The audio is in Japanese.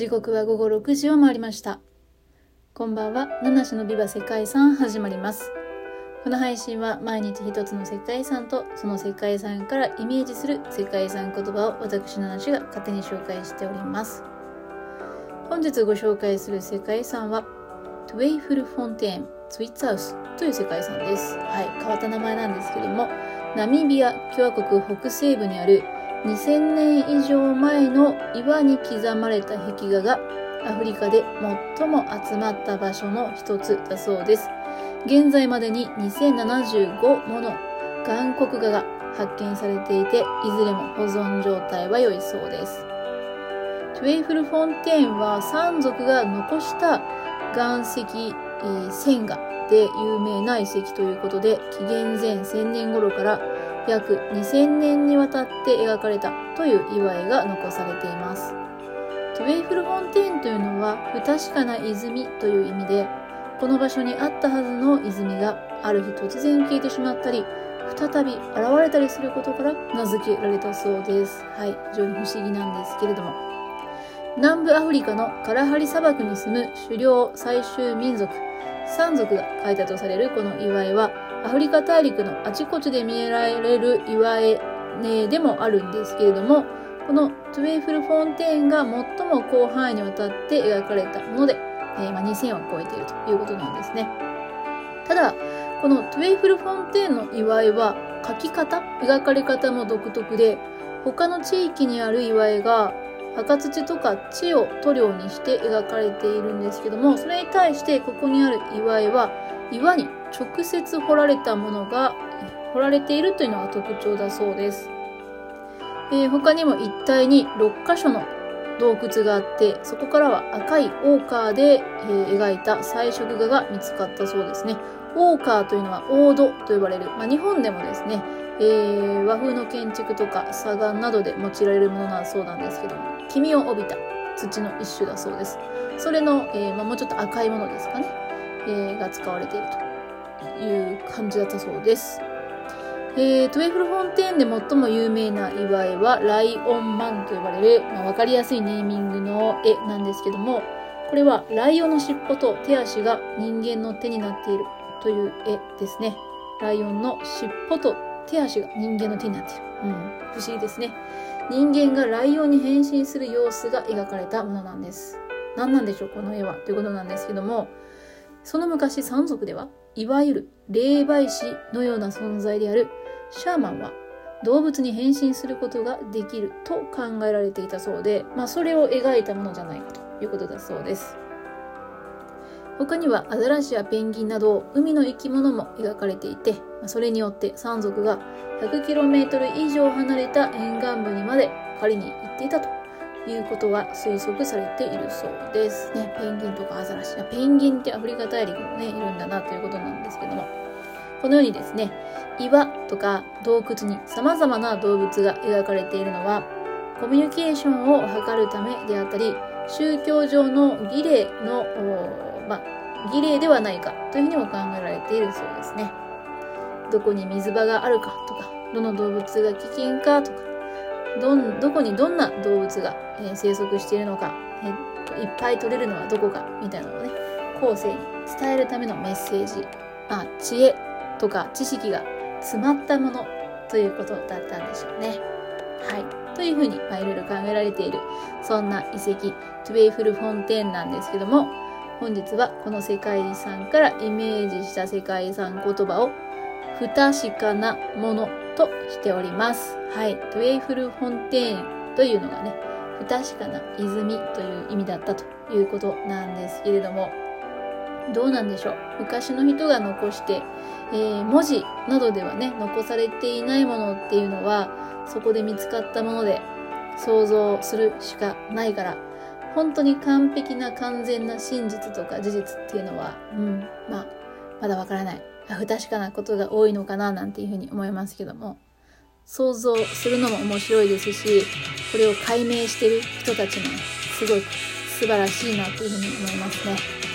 時刻は午後6時を回りました。こんばんは。七種のビバ世界遺産始まります。この配信は毎日一つの世界遺産とその世界遺産からイメージする世界遺産言葉を私七種が勝手に紹介しております。本日ご紹介する世界遺産はトゥエイフルフォンテーンツイッツハウスという世界遺産です。はい。変わった名前なんですけどもナミビア共和国北西部にある2000年以上前の岩に刻まれた壁画がアフリカで最も集まった場所の一つだそうです。現在までに2075もの岩刻画が発見されていて、いずれも保存状態は良いそうです。トゥエイフルフォンテーンはサン族が残した岩石、えー、線画で有名な遺跡ということで、紀元前1000年頃から約2000年にわたって描かれたという岩絵が残されています。トゥエイフルフォンテーンというのは不確かな泉という意味で、この場所にあったはずの泉がある日突然消えてしまったり、再び現れたりすることから名付けられたそうです。はい、非常に不思議なんですけれども。南部アフリカのカラハリ砂漠に住む狩猟採集民族、サン族が書いたとされるこの岩絵は、アフリカ大陸のあちこちで見られる岩絵、でもあるんですけれども、このトゥエイフルフォンテーンが最も広範囲にわたって描かれたもので、えー、まあ、2000を超えているということなんですね。ただ、このトゥエイフルフォンテーンの岩絵は描き方、描かれ方も独特で、他の地域にある岩絵が赤土とか血を塗料にして描かれているんですけども、それに対してここにある岩絵は岩に直接掘られたものが掘られているというのが特徴だそうです。えー、他にも一帯に6箇所の洞窟があって、そこからは赤いオーカーで、えー、描いた彩色画が見つかったそうですね。オーカーというのはオードと呼ばれる、まあ、日本でもですね、えー、和風の建築とか砂岩などで用いられるものなんそうなんですけども、黄身を帯びた土の一種だそうです。それの、えー、まあ、もうちょっと赤いものですかね、え、が使われていると。いう感じだったそうです。えー、トエフルフォンテーンで最も有名な祝いは、ライオンマンと呼ばれる、まあ、わかりやすいネーミングの絵なんですけども、これはライオンの尻尾と手足が人間の手になっているという絵ですね。ライオンの尻尾と手足が人間の手になっている。うん、不思議ですね。人間がライオンに変身する様子が描かれたものなんです。何なんでしょう、この絵は。ということなんですけども、その昔山賊では、いわゆる霊媒師のような存在であるシャーマンは動物に変身することができると考えられていたそうで、まあそれを描いたものじゃないかということだそうです。他にはアザラシやペンギンなど海の生き物も描かれていて、それによって山賊が 100km 以上離れた沿岸部にまで狩りに行っていたということが推測されているそうですね。ペンギンとかアザラシ。ペンギンってアフリカ大陸もね、いるんだなということなんですけども。このようにですね、岩とか洞窟に様々な動物が描かれているのは、コミュニケーションを図るためであったり、宗教上の儀礼の、まあ、儀礼ではないかというふうにも考えられているそうですね。どこに水場があるかとか、どの動物が危険かとか、どん、どこにどんな動物が、え、生息しているのか、えー、いっぱい取れるのはどこか、みたいなのをね、後世に伝えるためのメッセージ、まあ、知恵とか知識が詰まったものということだったんでしょうね。はい。というふうに、まあ、いろいろ考えられている、そんな遺跡、トゥエイフルフォンテーンなんですけども、本日はこの世界遺産からイメージした世界遺産言葉を不確かなものとしております。はい。トゥエイフルフォンテーンというのがね、不確かな泉という意味だったということなんですけれども、どうなんでしょう？昔の人が残して、えー、文字などではね、残されていないものっていうのは、そこで見つかったもので想像するしかないから、本当に完璧な完全な真実とか事実っていうのは、うん、まあ、まだわからない。不確かなことが多いのかななんていうふうに思いますけども想像するのも面白いですしこれを解明してる人たちもすごく素晴らしいなというふうに思いますね。